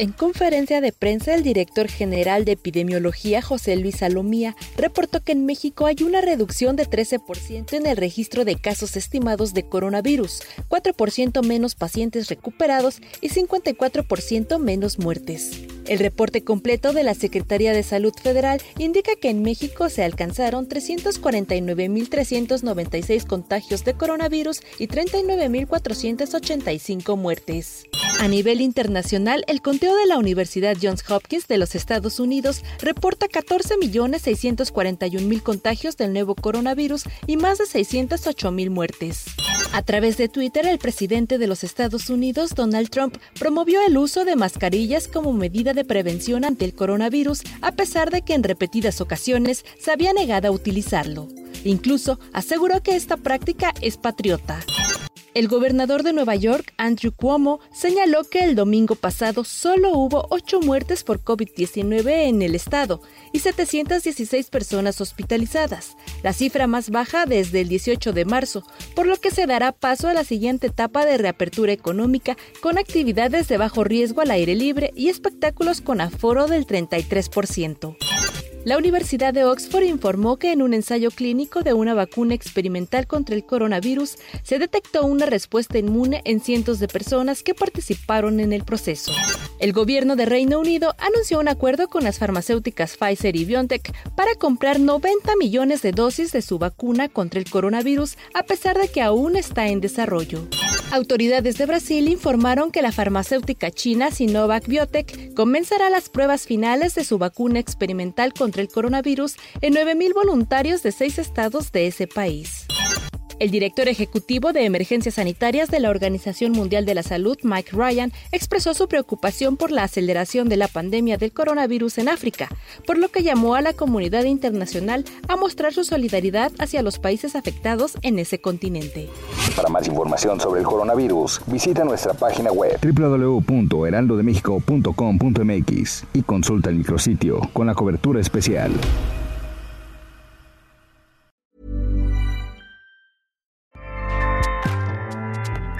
En conferencia de prensa, el director general de epidemiología, José Luis Salomía, reportó que en México hay una reducción de 13% en el registro de casos estimados de coronavirus, 4% menos pacientes recuperados y 54% menos muertes. El reporte completo de la Secretaría de Salud Federal indica que en México se alcanzaron 349.396 contagios de coronavirus y 39.485 muertes. A nivel internacional, el conteo de la Universidad Johns Hopkins de los Estados Unidos reporta 14.641.000 contagios del nuevo coronavirus y más de 608.000 muertes. A través de Twitter, el presidente de los Estados Unidos, Donald Trump, promovió el uso de mascarillas como medida de prevención ante el coronavirus, a pesar de que en repetidas ocasiones se había negado a utilizarlo. Incluso aseguró que esta práctica es patriota. El gobernador de Nueva York, Andrew Cuomo, señaló que el domingo pasado solo hubo 8 muertes por COVID-19 en el estado y 716 personas hospitalizadas, la cifra más baja desde el 18 de marzo, por lo que se dará paso a la siguiente etapa de reapertura económica con actividades de bajo riesgo al aire libre y espectáculos con aforo del 33%. La Universidad de Oxford informó que en un ensayo clínico de una vacuna experimental contra el coronavirus se detectó una respuesta inmune en cientos de personas que participaron en el proceso. El gobierno de Reino Unido anunció un acuerdo con las farmacéuticas Pfizer y BioNTech para comprar 90 millones de dosis de su vacuna contra el coronavirus a pesar de que aún está en desarrollo. Autoridades de Brasil informaron que la farmacéutica china Sinovac Biotech comenzará las pruebas finales de su vacuna experimental contra el coronavirus en 9.000 voluntarios de seis estados de ese país. El director ejecutivo de emergencias sanitarias de la Organización Mundial de la Salud, Mike Ryan, expresó su preocupación por la aceleración de la pandemia del coronavirus en África, por lo que llamó a la comunidad internacional a mostrar su solidaridad hacia los países afectados en ese continente. Para más información sobre el coronavirus, visita nuestra página web www.heraldodemexico.com.mx y consulta el micrositio con la cobertura especial.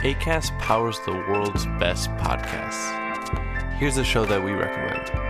ACAST powers the world's best podcasts. Here's a show that we recommend.